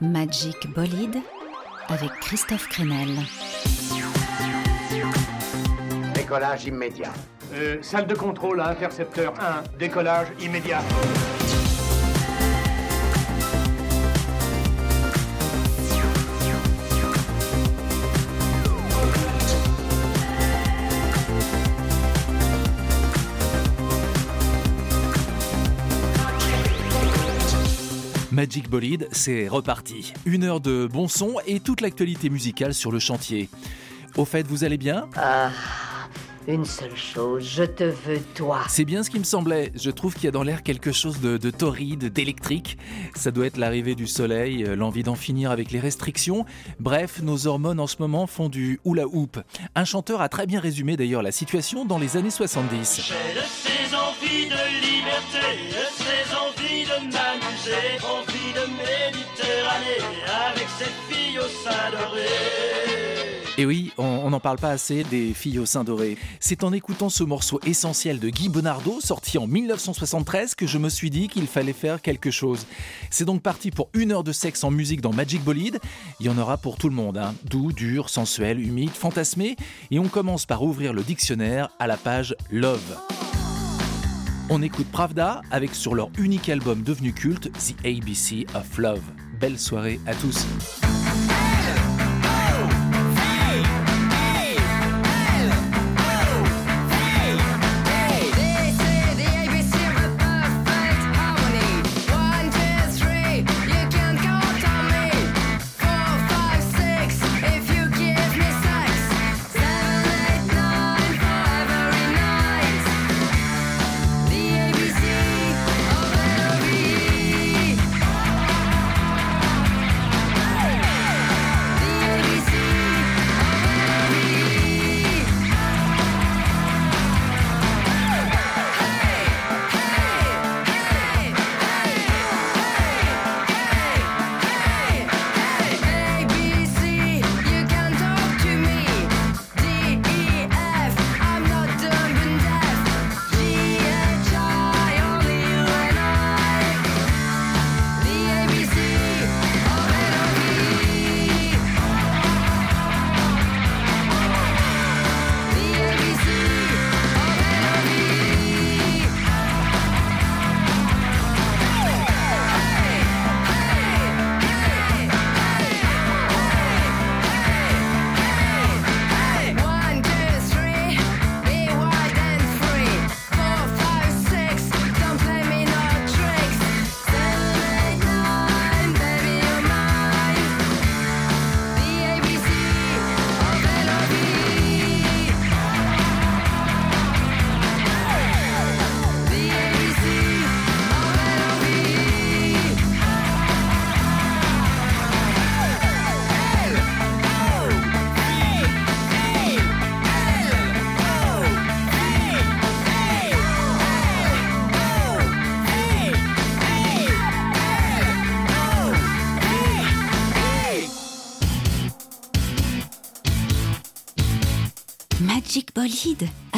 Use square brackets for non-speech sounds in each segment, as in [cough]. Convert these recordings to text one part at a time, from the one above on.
Magic Bolide avec Christophe Crenel. Décollage immédiat. Euh, salle de contrôle à intercepteur 1, décollage immédiat. Magic Bolide, c'est reparti. Une heure de bon son et toute l'actualité musicale sur le chantier. Au fait, vous allez bien? Ah, une seule chose, je te veux toi. C'est bien ce qui me semblait. Je trouve qu'il y a dans l'air quelque chose de, de torride, d'électrique. Ça doit être l'arrivée du soleil, euh, l'envie d'en finir avec les restrictions. Bref, nos hormones en ce moment font du hula hoop. Un chanteur a très bien résumé d'ailleurs la situation dans les années 70. J'ai de ces envies de liberté, Et oui, on n'en parle pas assez des filles au sein doré. C'est en écoutant ce morceau essentiel de Guy Bonardo, sorti en 1973, que je me suis dit qu'il fallait faire quelque chose. C'est donc parti pour une heure de sexe en musique dans Magic Bolide. Il y en aura pour tout le monde, hein. doux, dur, sensuel, humide, fantasmé. Et on commence par ouvrir le dictionnaire à la page Love. On écoute Pravda avec sur leur unique album devenu culte, The ABC of Love. Belle soirée à tous.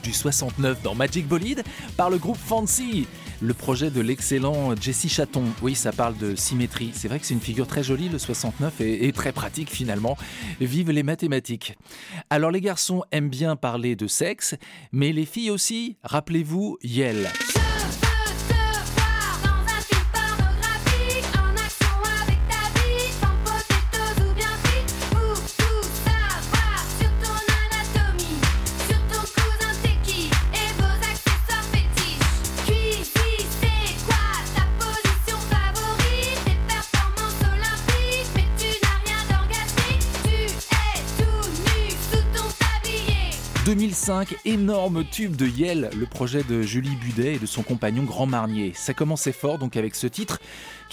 Du 69 dans Magic Bolide par le groupe Fancy. Le projet de l'excellent Jesse Chaton. Oui, ça parle de symétrie. C'est vrai que c'est une figure très jolie, le 69, et, et très pratique finalement. Vive les mathématiques. Alors les garçons aiment bien parler de sexe, mais les filles aussi. Rappelez-vous Yel. 2005, énorme tube de Yel, le projet de Julie Budet et de son compagnon Grand Marnier. Ça commençait fort donc avec ce titre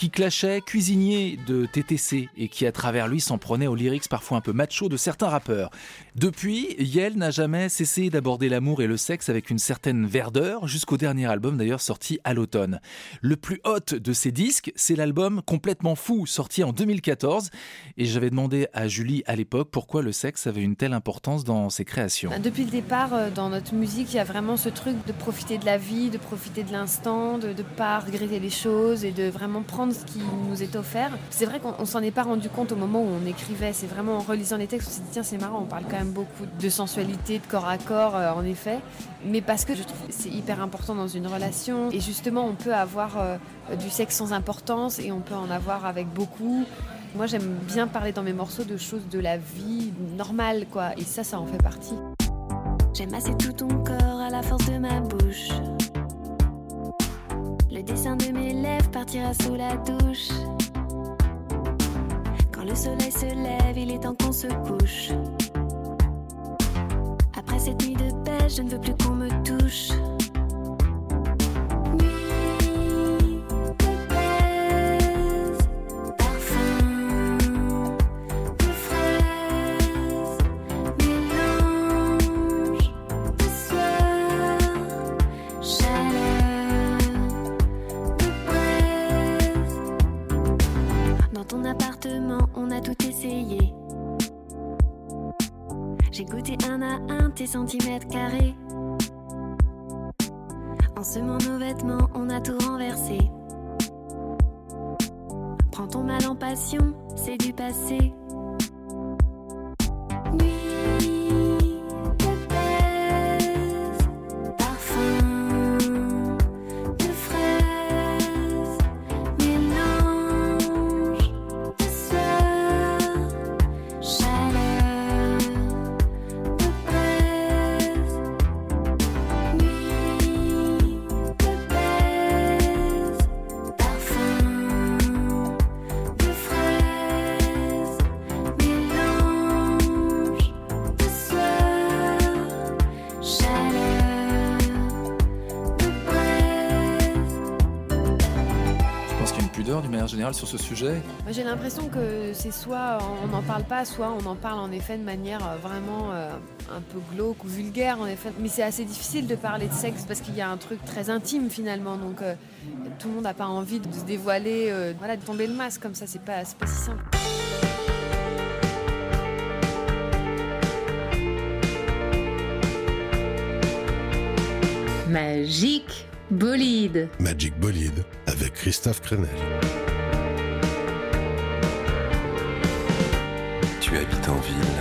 qui clashait cuisinier de TTC et qui à travers lui s'en prenait aux lyrics parfois un peu macho de certains rappeurs. Depuis, Yel n'a jamais cessé d'aborder l'amour et le sexe avec une certaine verdeur, jusqu'au dernier album d'ailleurs sorti à l'automne. Le plus hot de ces disques, c'est l'album Complètement fou, sorti en 2014, et j'avais demandé à Julie à l'époque pourquoi le sexe avait une telle importance dans ses créations. Bah, Depuis le départ, euh, dans notre musique, il y a vraiment ce truc de profiter de la vie, de profiter de l'instant, de ne pas regretter les choses et de vraiment prendre ce qui nous est offert. C'est vrai qu'on on s'en est pas rendu compte au moment où on écrivait. C'est vraiment en relisant les textes, on s'est dit tiens c'est marrant, on parle quand même beaucoup de sensualité, de corps à corps, euh, en effet. Mais parce que je trouve que c'est hyper important dans une relation. Et justement, on peut avoir euh, du sexe sans importance et on peut en avoir avec beaucoup. Moi, j'aime bien parler dans mes morceaux de choses de la vie normale, quoi. Et ça, ça en fait partie. J'aime assez tout ton corps à la force de ma bouche. Le dessin de mes lèvres partira sous la douche. Quand le soleil se lève, il est temps qu'on se couche. Après cette nuit de pêche, je ne veux plus qu'on me touche. On a tout essayé. J'ai goûté un à un tes centimètres carrés. En semant nos vêtements, on a tout renversé. Prends ton mal en passion, c'est du passé. Générale sur ce sujet. Moi, J'ai l'impression que c'est soit on n'en parle pas, soit on en parle en effet de manière euh, vraiment euh, un peu glauque ou vulgaire en effet. Mais c'est assez difficile de parler de sexe parce qu'il y a un truc très intime finalement. Donc euh, tout le monde n'a pas envie de se dévoiler, voilà, de tomber le masque comme ça. C'est pas, c'est pas si simple. Magique bolide. Magic Bolide avec Christophe Crenel. Habites en ville.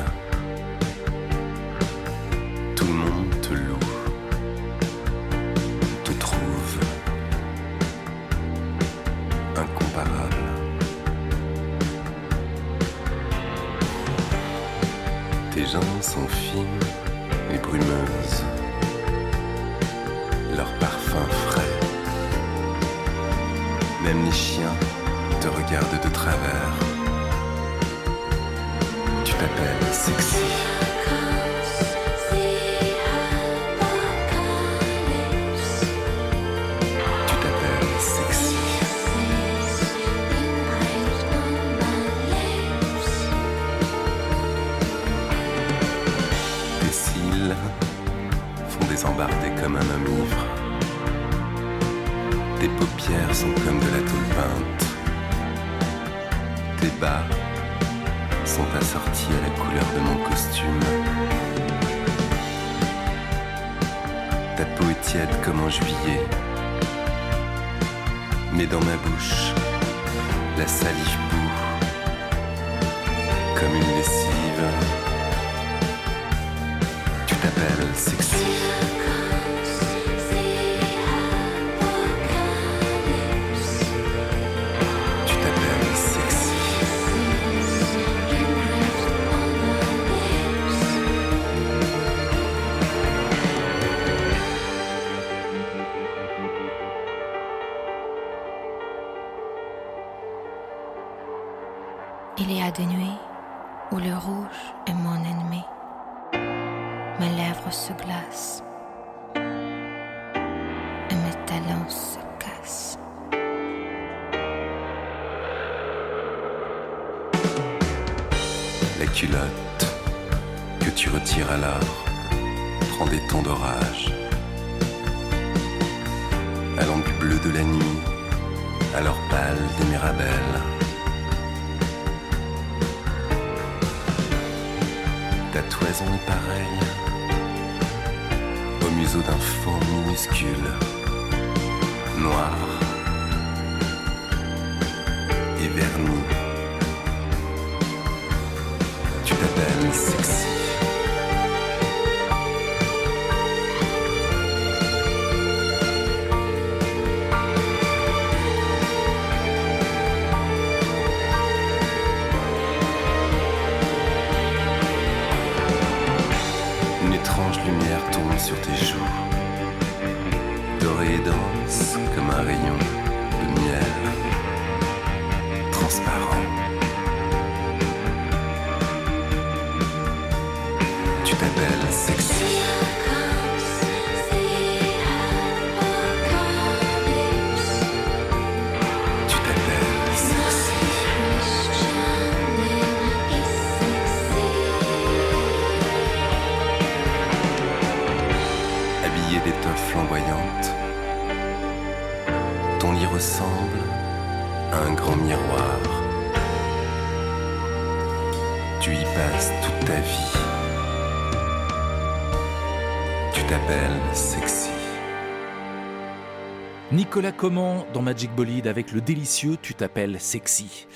Nicolas Comment dans Magic Bolide avec le délicieux Tu t'appelles sexy.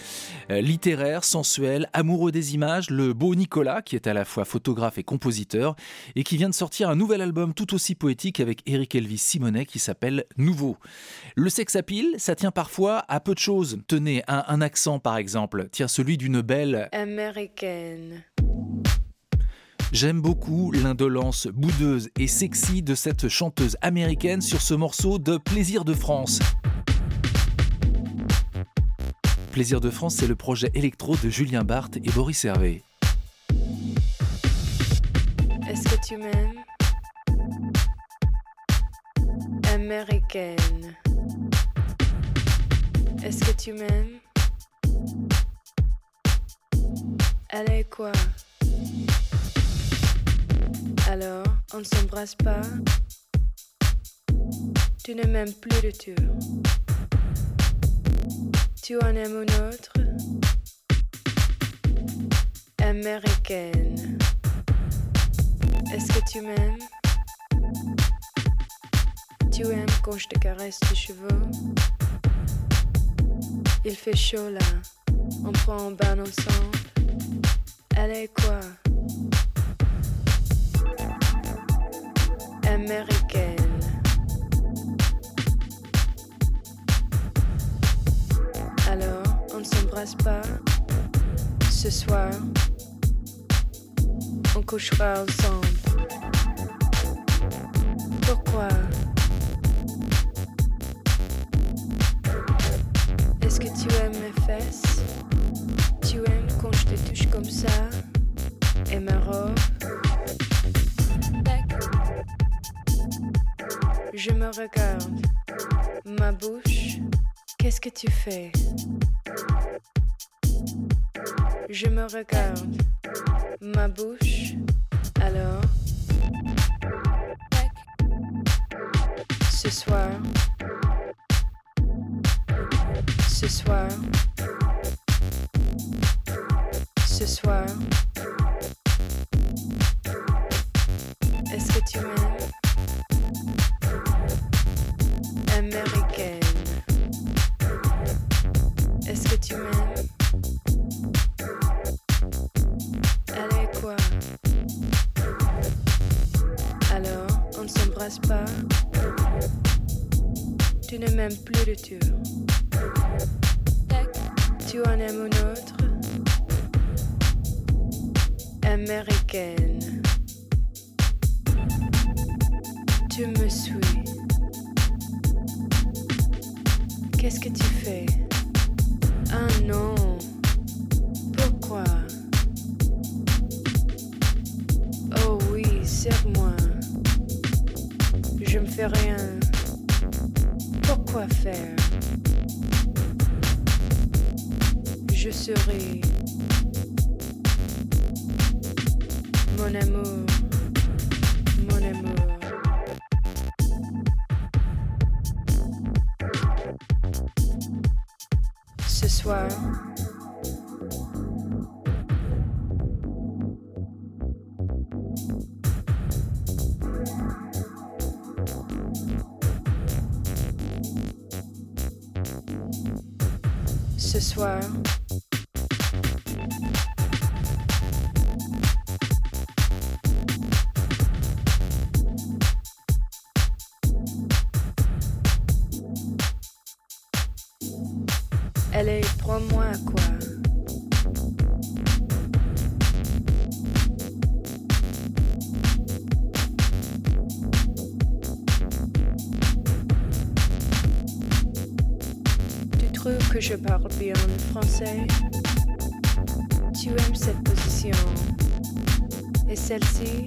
Euh, littéraire, sensuel, amoureux des images, le beau Nicolas qui est à la fois photographe et compositeur et qui vient de sortir un nouvel album tout aussi poétique avec Eric Elvis Simonet qui s'appelle Nouveau. Le sex appeal, ça tient parfois à peu de choses. Tenez, un, un accent par exemple, tiens celui d'une belle Américaine. J'aime beaucoup l'indolence boudeuse et sexy de cette chanteuse américaine sur ce morceau de Plaisir de France. Plaisir de France, c'est le projet électro de Julien Barthes et Boris Hervé. Est-ce que tu m'aimes? Américaine. Est-ce que tu m'aimes? Allez quoi? Alors, on ne s'embrasse pas Tu ne m'aimes plus de tout. Tu en aimes une autre? Américaine. Est-ce que tu m'aimes? Tu aimes quand je te caresse tes cheveux? Il fait chaud là. On prend un bain ensemble. Allez quoi? Américaine. Alors, on ne s'embrasse pas ce soir. On couchera ensemble. Pourquoi? Ma bouche. Qu'est-ce que tu fais? Je me regarde. Ma bouche. Alors. Ce soir. Ce soir. Ce soir. Tu en aimes une autre Américaine. Tu me suis. Qu'est-ce que tu fais? Ah non. Pourquoi? Oh oui, serre-moi. Je me fais rien. Pourquoi faire Je serai mon amour, mon amour. Ce soir, français. Tu aimes cette position. Et celle-ci?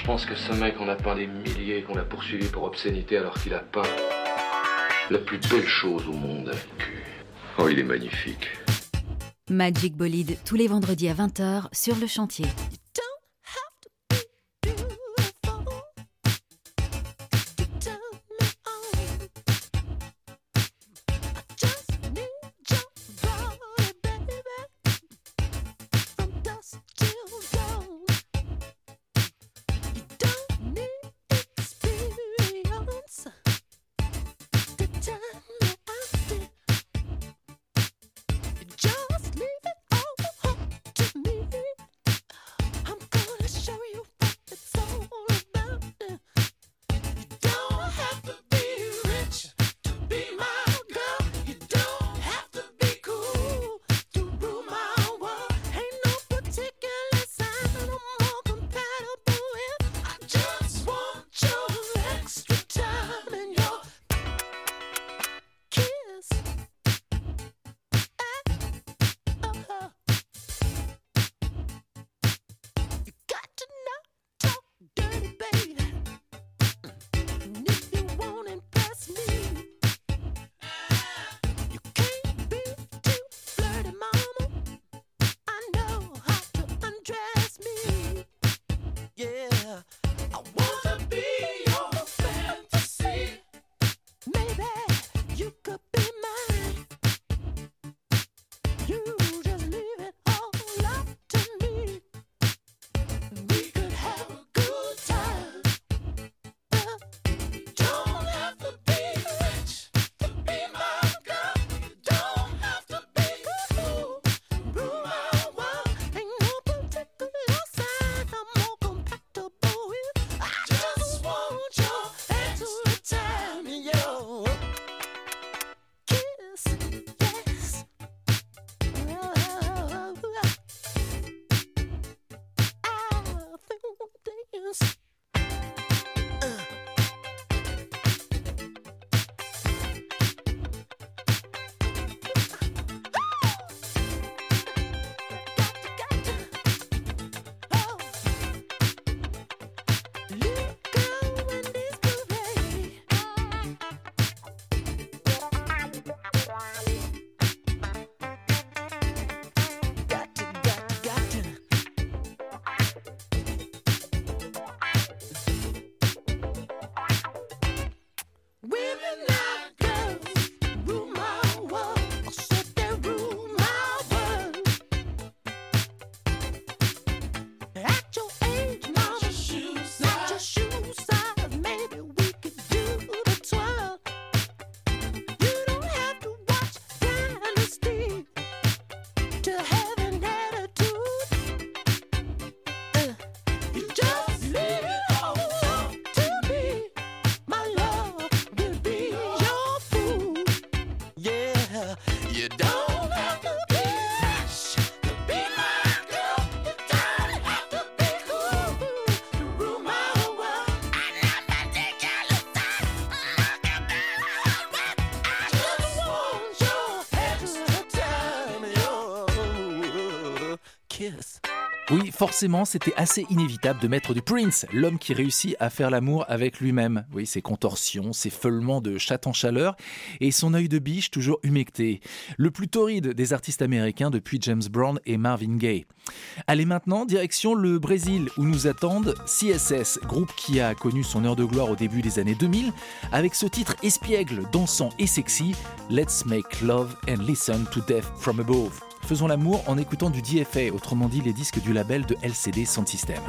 Je pense que ce mec en a peint des milliers, qu'on l'a poursuivi pour obscénité alors qu'il a peint la plus belle chose au monde le cul. Oh, il est magnifique. Magic Bolide tous les vendredis à 20h sur le chantier. forcément, c'était assez inévitable de mettre du Prince, l'homme qui réussit à faire l'amour avec lui-même. Oui, ses contorsions, ses feulements de chat en chaleur et son œil de biche toujours humecté. Le plus torride des artistes américains depuis James Brown et Marvin Gaye. Allez maintenant, direction le Brésil où nous attendent CSS, groupe qui a connu son heure de gloire au début des années 2000 avec ce titre espiègle, dansant et sexy, Let's Make Love and Listen to Death from Above faisons l'amour en écoutant du DFA, autrement dit les disques du label de LCD Sound System.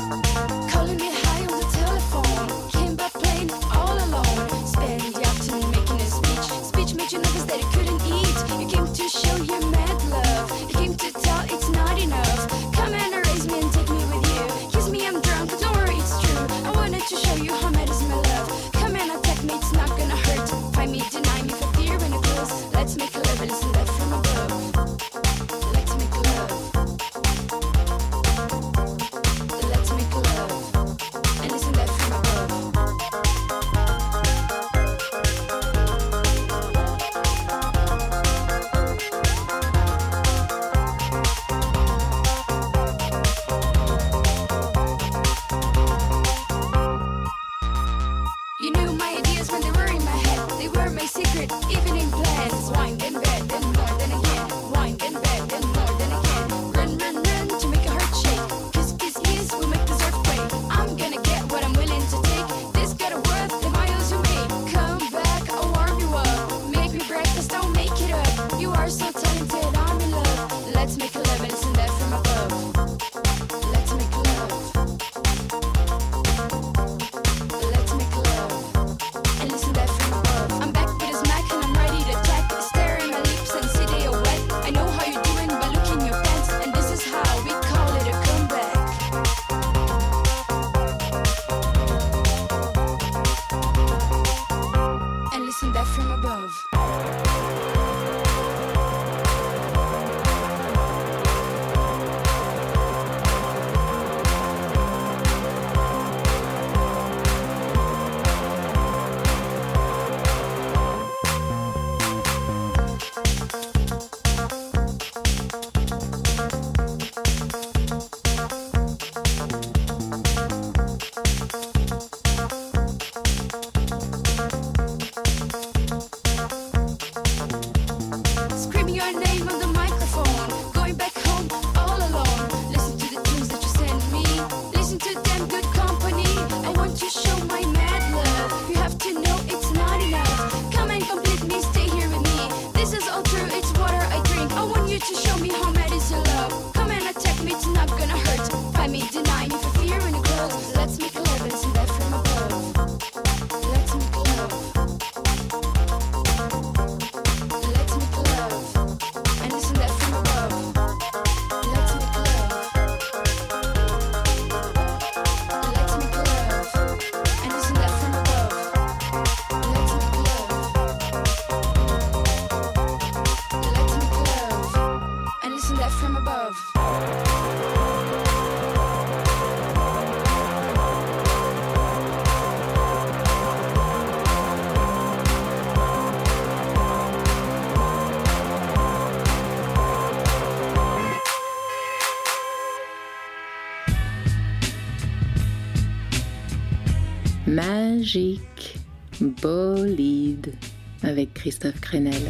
magique, bolide, avec Christophe Crenel.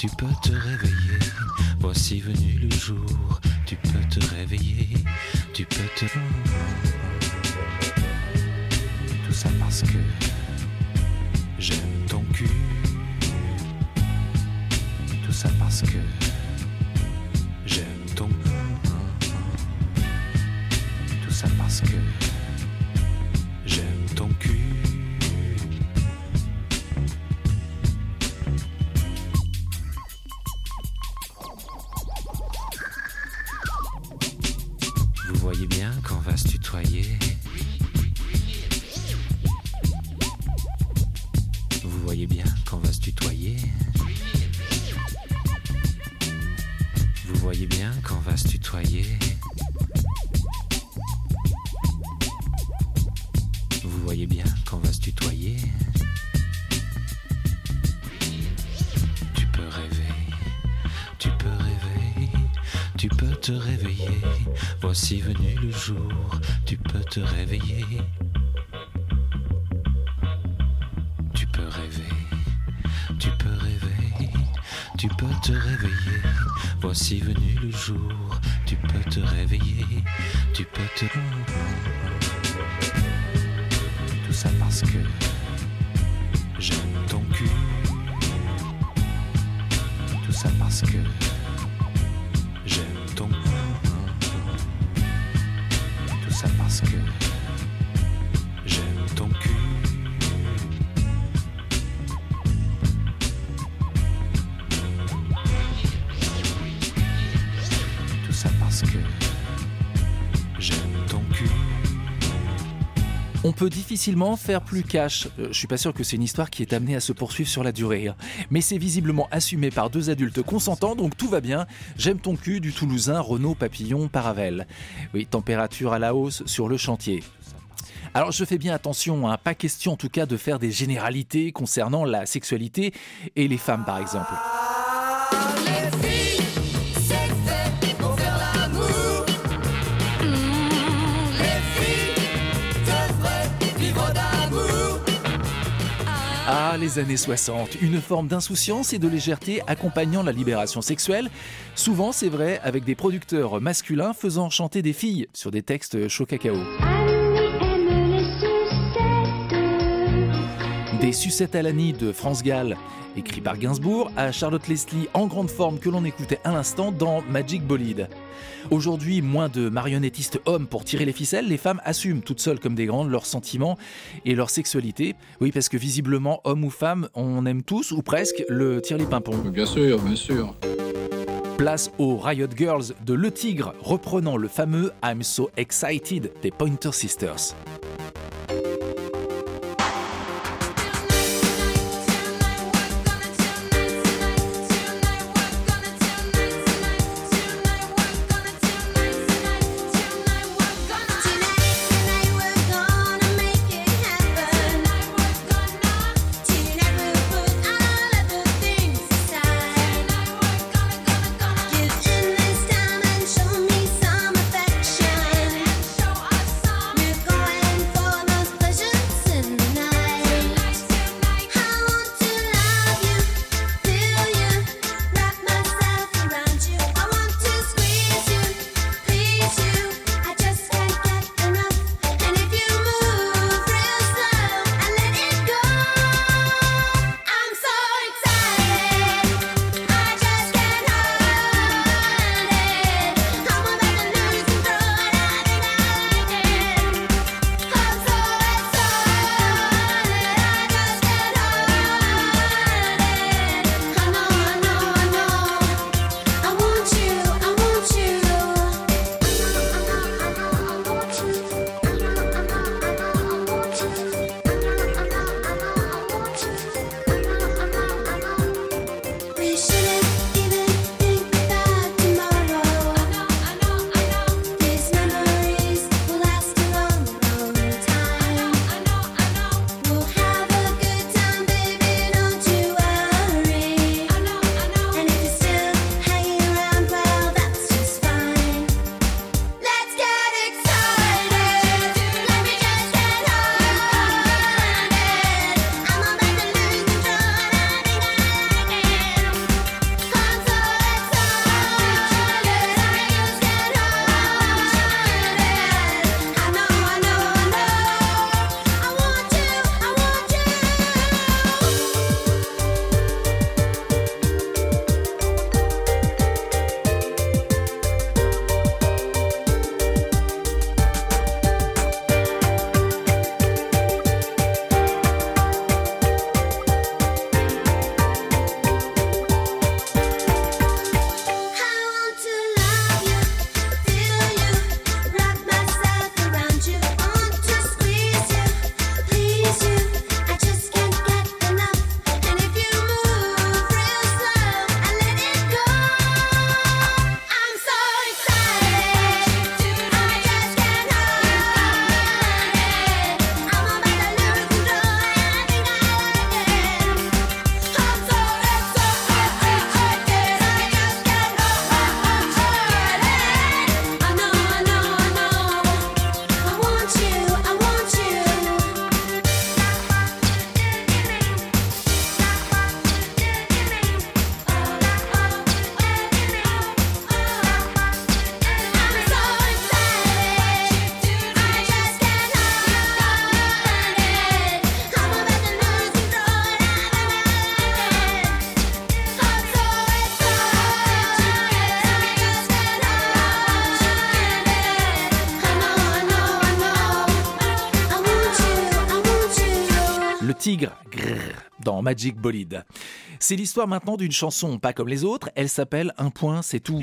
tu peux te réveiller. Voici venu le jour, tu peux te réveiller, tu peux te. Tout ça parce que j'aime ton cul. Tout ça parce que. Le jour, tu peux te réveiller. Tu peux rêver, tu peux rêver, tu peux te réveiller. Voici venu le jour, tu peux te réveiller, tu peux te... difficilement faire plus cash. Euh, je suis pas sûr que c'est une histoire qui est amenée à se poursuivre sur la durée. hein. Mais c'est visiblement assumé par deux adultes consentants, donc tout va bien. J'aime ton cul du Toulousain Renaud Papillon Paravel. Oui, température à la hausse sur le chantier. Alors je fais bien attention, hein, pas question en tout cas de faire des généralités concernant la sexualité et les femmes par exemple. Les années 60, une forme d'insouciance et de légèreté accompagnant la libération sexuelle. Souvent, c'est vrai, avec des producteurs masculins faisant chanter des filles sur des textes chaud cacao. Des sucettes à l'année de France Gall, écrit par Gainsbourg, à Charlotte Leslie en grande forme que l'on écoutait à l'instant dans Magic Bolide. Aujourd'hui, moins de marionnettistes hommes pour tirer les ficelles, les femmes assument toutes seules comme des grandes leurs sentiments et leur sexualité. Oui, parce que visiblement, hommes ou femmes, on aime tous ou presque le tire les pimpons. Bien sûr, bien sûr. Place aux Riot Girls de Le Tigre, reprenant le fameux I'm So Excited des Pointer Sisters. Magic Bolide. C'est l'histoire maintenant d'une chanson pas comme les autres, elle s'appelle Un point c'est tout.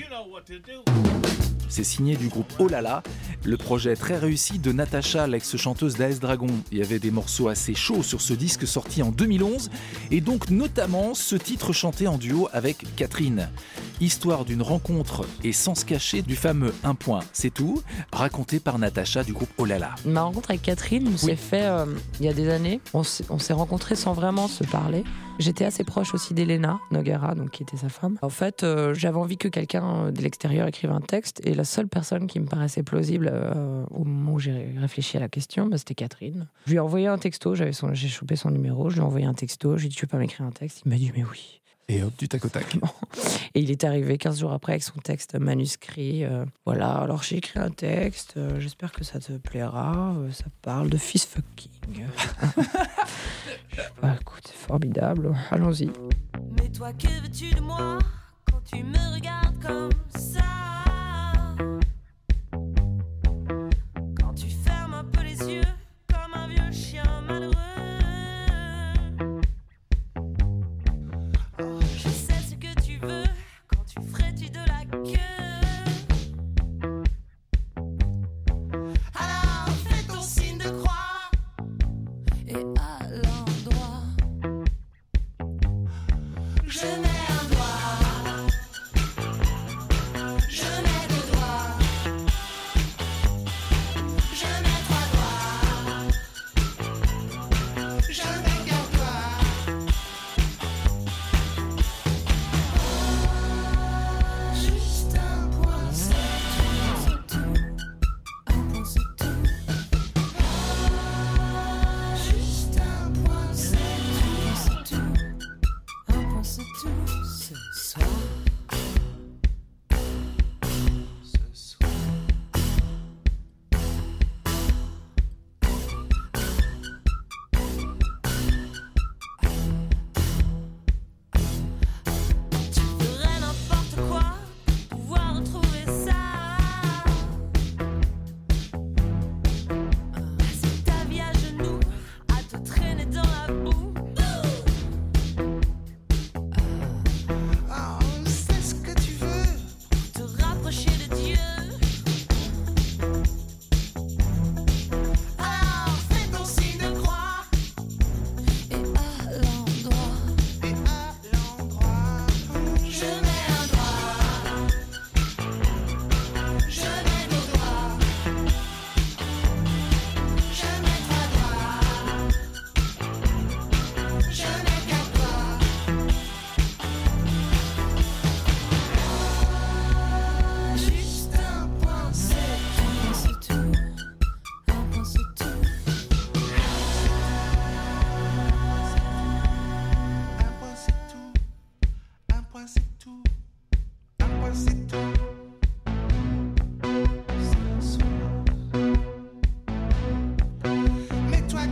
C'est signé du groupe Oh là là, le projet très réussi de Natacha, l'ex-chanteuse d'AS Dragon. Il y avait des morceaux assez chauds sur ce disque sorti en 2011, et donc notamment ce titre chanté en duo avec Catherine. Histoire d'une rencontre et sans se cacher du fameux Un point, c'est tout, raconté par Natacha du groupe Oh là là. Ma rencontre avec Catherine s'est fait euh, il y a des années. On s'est rencontrés sans vraiment se parler. J'étais assez proche aussi d'Elena Noguera, donc qui était sa femme. En fait, euh, j'avais envie que quelqu'un euh, de l'extérieur écrive un texte, et la seule personne qui me paraissait plausible euh, au moment où j'ai réfléchi à la question, bah, c'était Catherine. Je lui ai envoyé un texto, j'avais son- j'ai chopé son numéro, je lui ai envoyé un texto, je lui ai dit tu veux pas m'écrire un texte? Il m'a dit mais oui. Et hop, du tac au tac. Et il est arrivé 15 jours après avec son texte manuscrit. euh, voilà, alors j'ai écrit un texte, j'espère que ça te plaira. ça parle de fist fucking. Pas, [laughs] écoute, c'est formidable. Allons-y. Mais toi, que veux-tu de moi quand tu me regardes comme ça?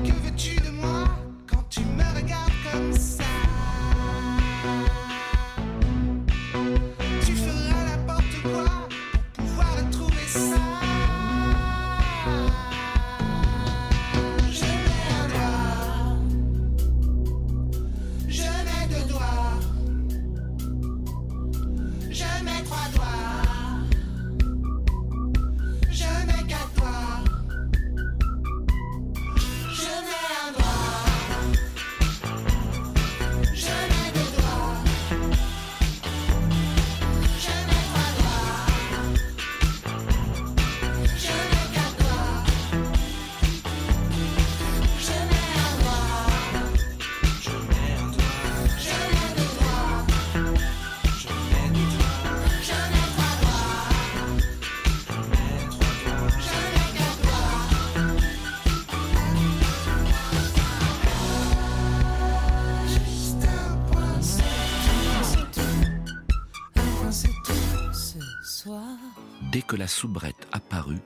Mais toi, que soubrette apparut,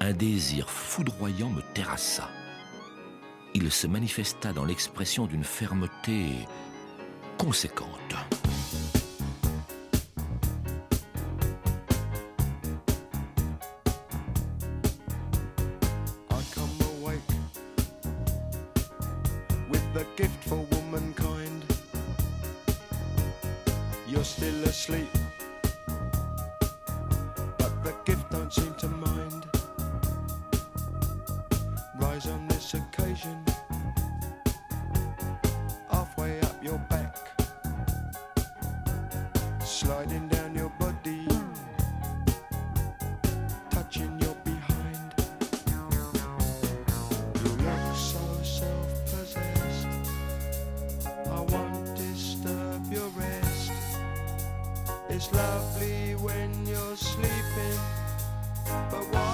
un désir foudroyant me terrassa. Il se manifesta dans l'expression d'une fermeté conséquente. It's lovely when you're sleeping, but wide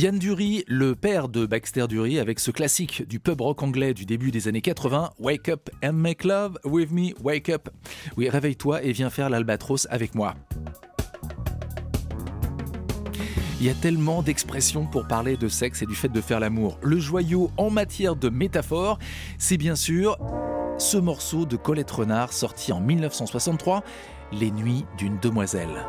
Yann Dury, le père de Baxter Dury, avec ce classique du pub rock anglais du début des années 80, Wake up and make love with me, wake up. Oui, réveille-toi et viens faire l'albatros avec moi. Il y a tellement d'expressions pour parler de sexe et du fait de faire l'amour. Le joyau en matière de métaphore, c'est bien sûr ce morceau de Colette Renard sorti en 1963, Les Nuits d'une demoiselle.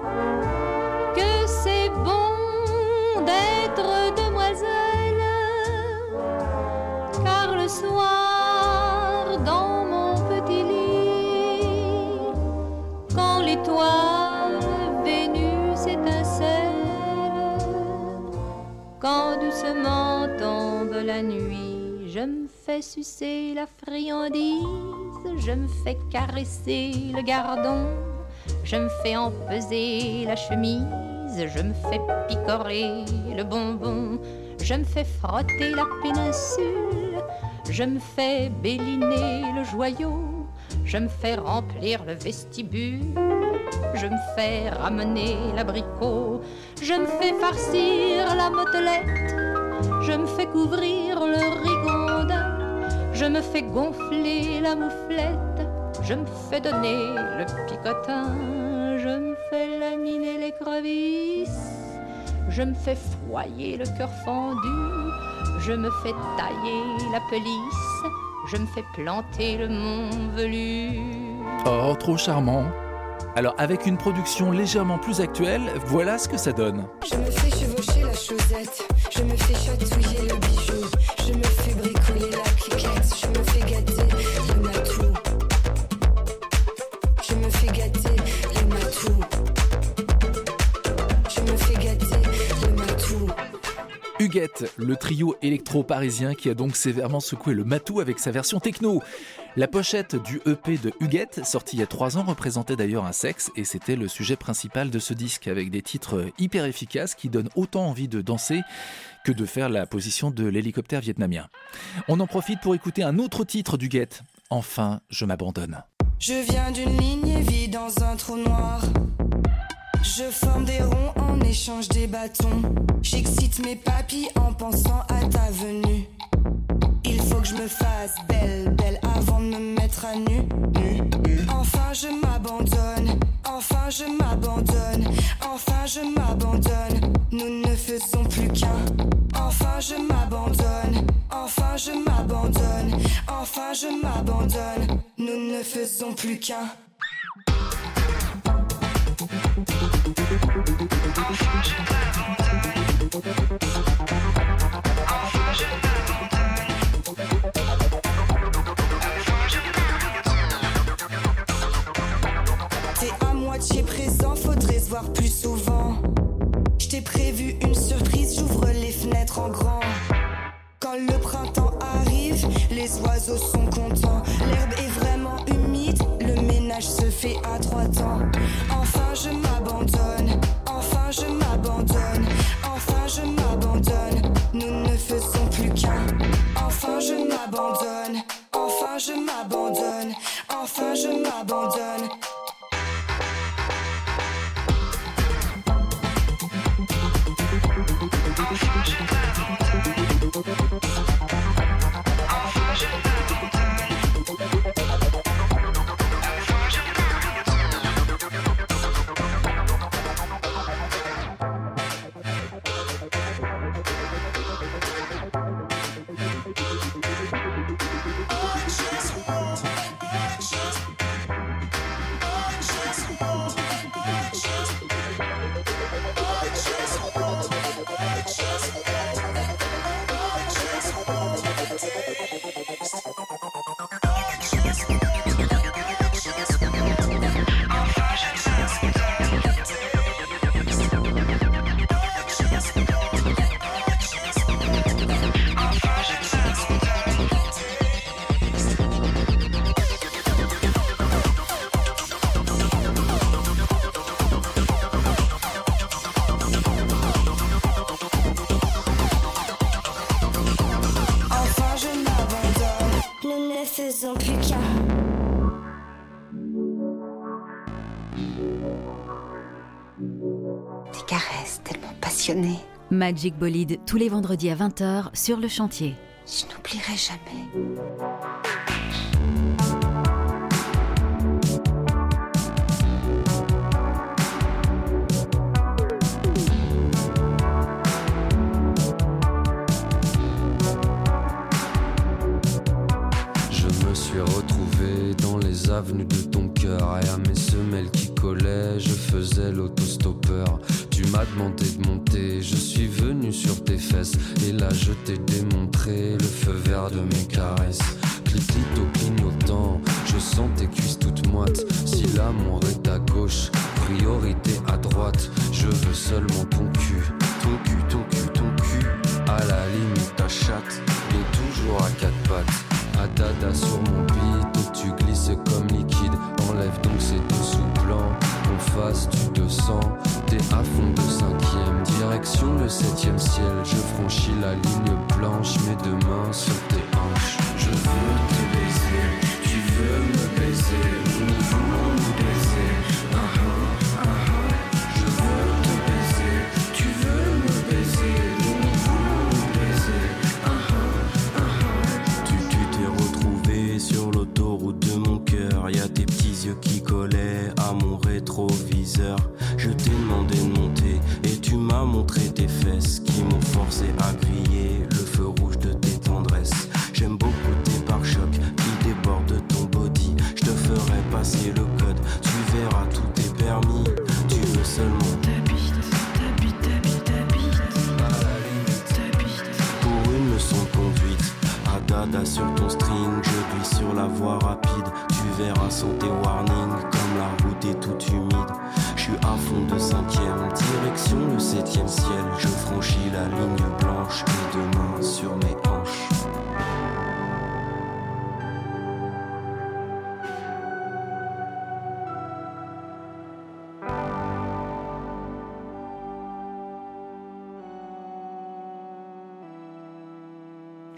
Soir dans mon petit lit, quand l'étoile Vénus étincelle, quand doucement tombe la nuit, je me fais sucer la friandise, je me fais caresser le gardon. Je me fais empeser la chemise, je me fais picorer le bonbon, je me fais frotter la péninsule, je me fais béliner le joyau, je me fais remplir le vestibule, je me fais ramener l'abricot, je me fais farcir la motelette, je me fais couvrir le rigondin, je me fais gonfler la mouflette, je me fais donner le picotin, je me fais laminer les crevisses. Je me fais foyer le cœur fendu. Je me fais tailler la pelisse. Je me fais planter le mont velu. Oh, trop charmant. Alors, avec une production légèrement plus actuelle, voilà ce que ça donne. Je me fais chevaucher la chaussette, je me fais chatouiller le bijou, Huguette, le trio électro-parisien qui a donc sévèrement secoué le matou avec sa version techno. La pochette du EP de Huguette, sorti il y a trois ans, représentait d'ailleurs un sexe et c'était le sujet principal de ce disque avec des titres hyper efficaces qui donnent autant envie de danser que de faire la position de l'hélicoptère vietnamien. On en profite pour écouter un autre titre d'Huguette. Enfin, je m'abandonne. Je viens d'une ligne vide dans un trou noir. Je forme des ronds en échange des bâtons. J'excite mes papilles en pensant à ta venue. Il faut que je me fasse belle, belle avant de me mettre à nu. Enfin je m'abandonne, enfin je m'abandonne, enfin je m'abandonne. Nous ne faisons plus qu'un. Enfin je m'abandonne, enfin je m'abandonne, enfin je m'abandonne. Nous ne faisons plus qu'un. Oiseaux sont contents. L'herbe est vraiment humide, le ménage se fait à trois temps. Magic Bolide tous les vendredis à 20h sur le chantier. Je n'oublierai jamais.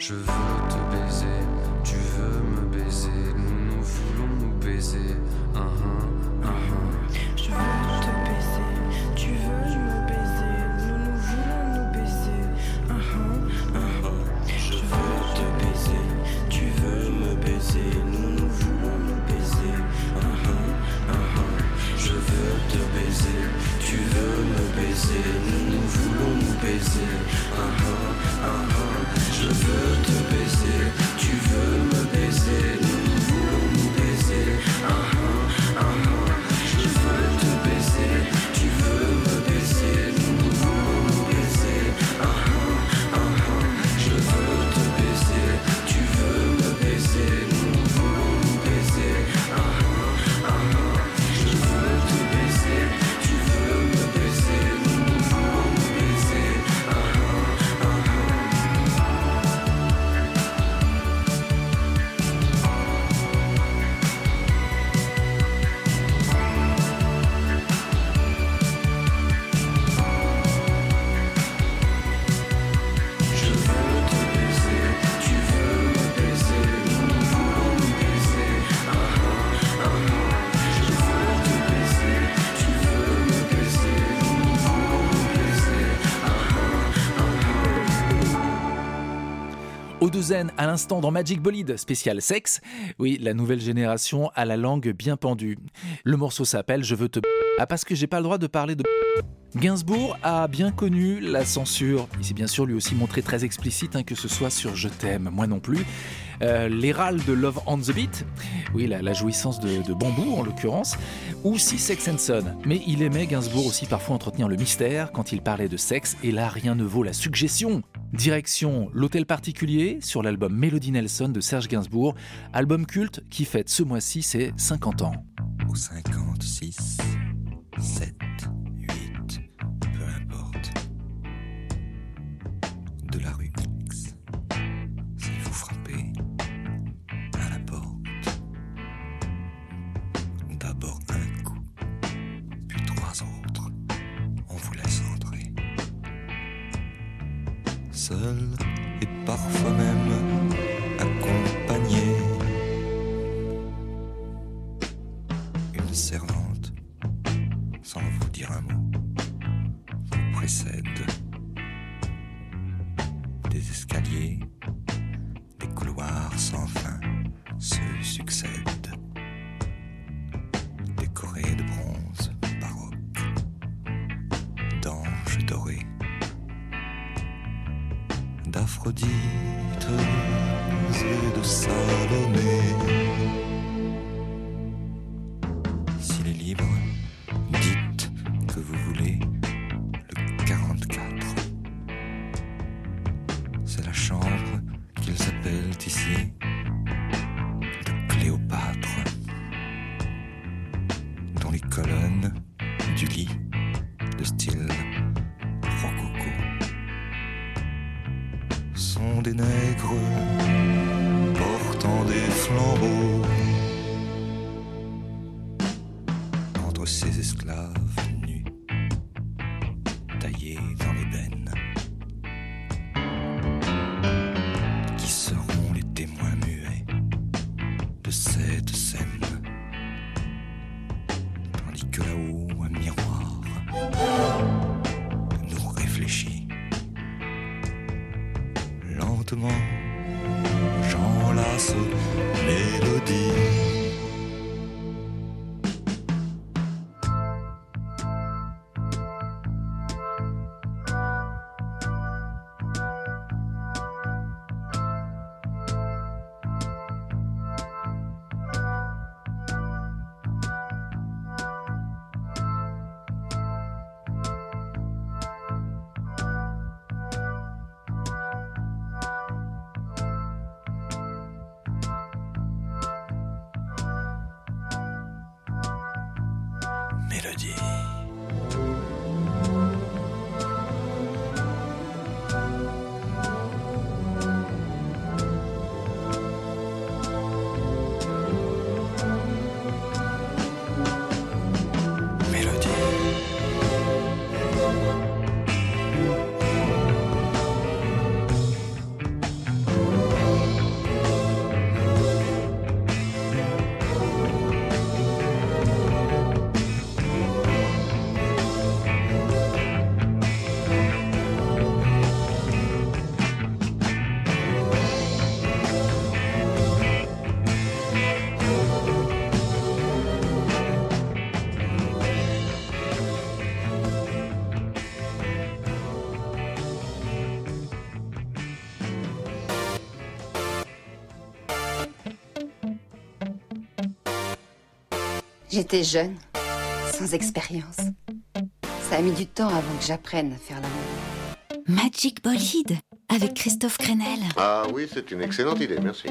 Je veux te baiser, tu veux me baiser, nous nous voulons nous baiser. Uh -huh, uh -huh. Je veux te baiser, tu veux À l'instant dans Magic Bolide spécial sexe. Oui, la nouvelle génération a la langue bien pendue. Le morceau s'appelle Je veux te ah parce que j'ai pas le droit de parler de Gainsbourg a bien connu la censure. Il s'est bien sûr lui aussi montré très explicite, hein, que ce soit sur Je t'aime, moi non plus. Euh, les râles de Love on the Beat, oui, la, jouissance de, de, Bambou en l'occurrence, ou si Sex and Son. Mais il aimait Gainsbourg aussi parfois entretenir le mystère quand il parlait de sexe, et là rien ne vaut la suggestion Direction l'hôtel particulier sur l'album Melody Nelson de Serge Gainsbourg, album culte qui fête ce mois-ci ses 50 ans. Aux 56, 7. lentement, j'enlace mélodie. J'étais jeune, sans expérience. Ça a mis du temps avant que j'apprenne à faire l'amour. Magic Bolide avec Christophe Crenel. Ah oui, c'est une excellente idée, merci.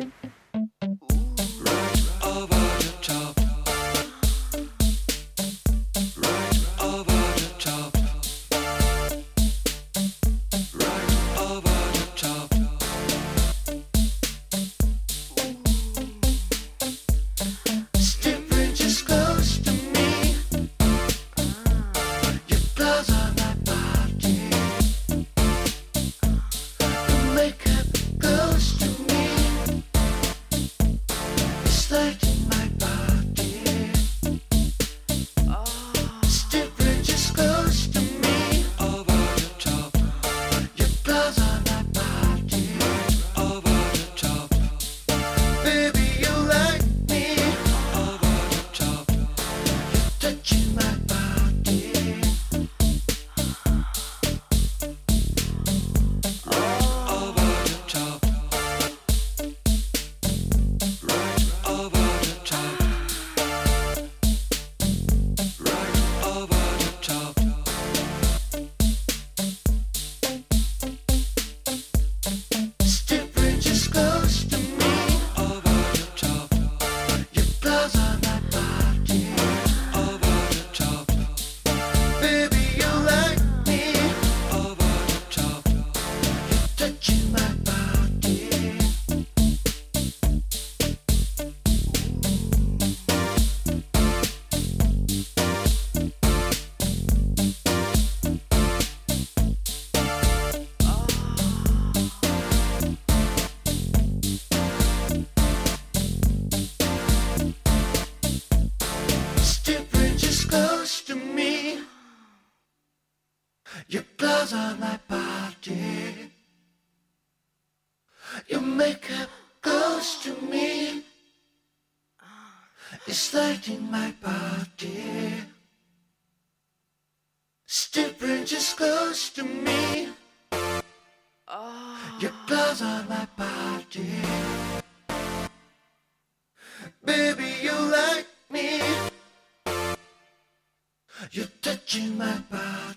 Tu m'as pas.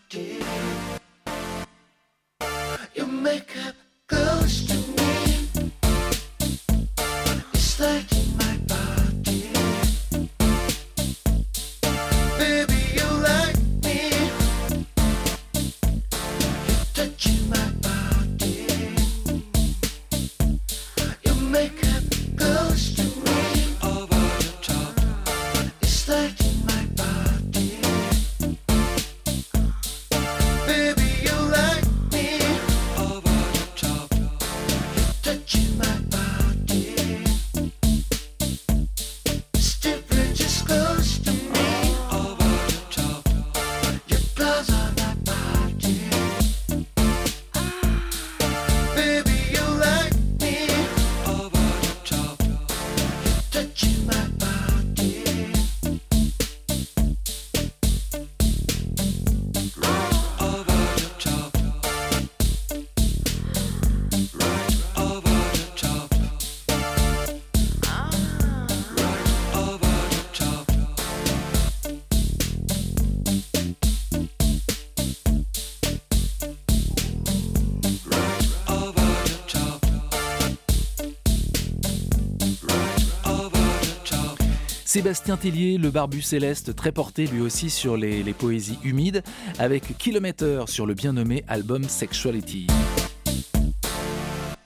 Sébastien Tellier, le barbu céleste, très porté lui aussi sur les, poésies humides, avec Kilomètre sur le bien nommé album Sexuality.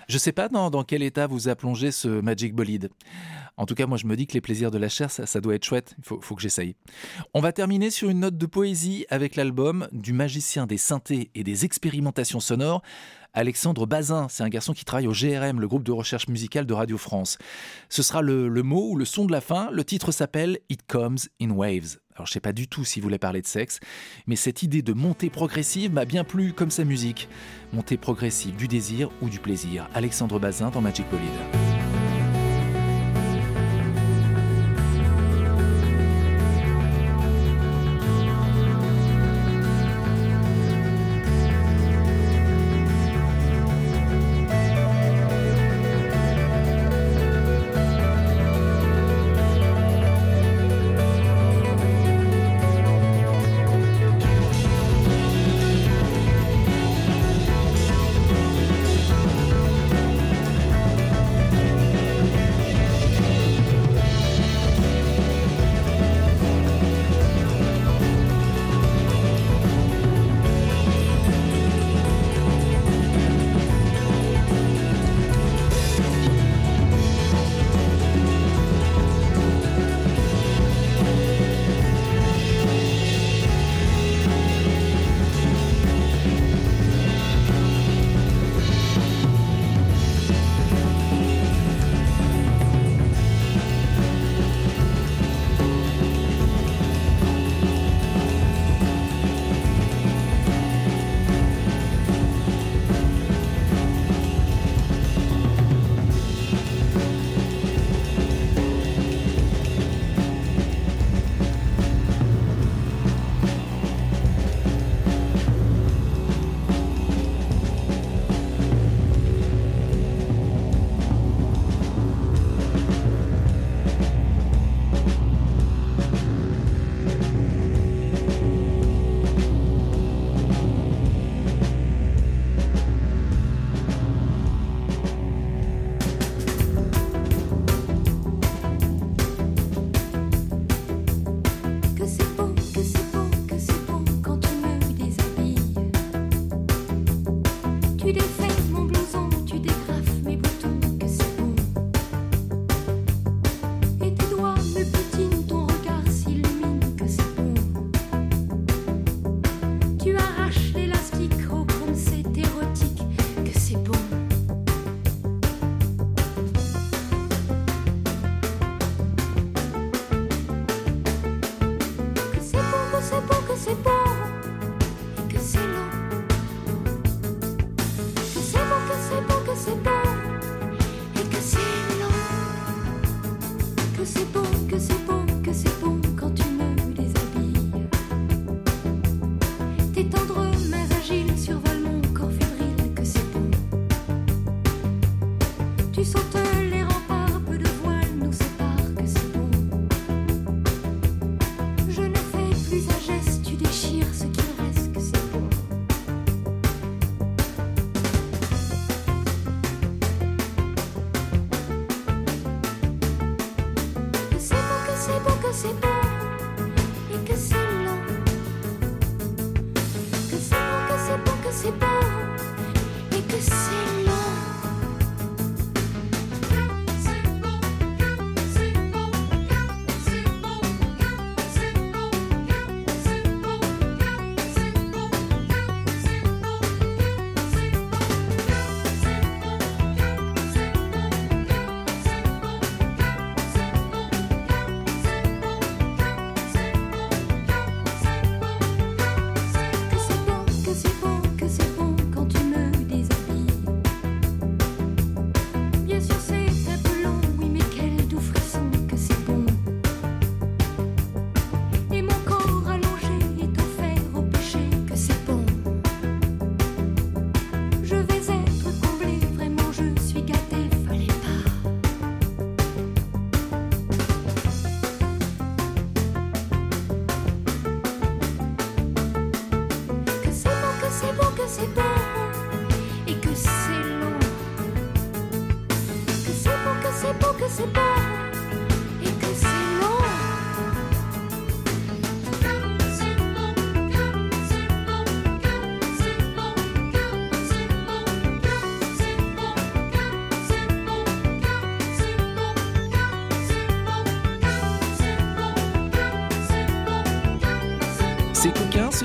Je sais pas dans, dans quel état vous a plongé ce Magic Bolide. En tout cas, moi, je me dis que les plaisirs de la chair, ça, doit être chouette. Il faut, que j'essaye. On va terminer sur une note de poésie avec l'album du magicien des synthés et des expérimentations sonores, Alexandre Bazin. C'est un garçon qui travaille au GRM, le groupe de recherche musicale de Radio France. Ce sera le, mot ou le son de la fin. Le titre s'appelle It Comes in Waves. Alors, je sais pas du tout si vous parler de sexe, mais cette idée de montée progressive m'a bien plu comme sa musique. Montée progressive du désir ou du plaisir. Alexandre Bazin dans Magic Bolide. Que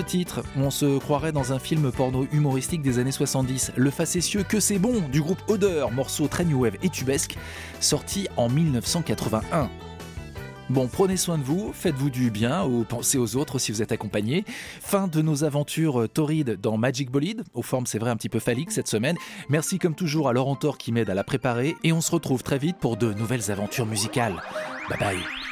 titre, on se croirait dans un film porno humoristique des années 70. Le facétieux Que c'est bon du groupe Odeur, morceau très new wave et tubesque, sorti en 1981. Bon, prenez soin de vous, faites-vous du bien ou pensez aux autres si vous êtes accompagné. Fin de nos aventures euh, torrides dans Magic Bolide, aux formes c'est vrai un petit peu phalliques cette semaine. Merci comme toujours à Laurent Thor qui m'aide à la préparer et on se retrouve très vite pour de nouvelles aventures musicales. Bye bye.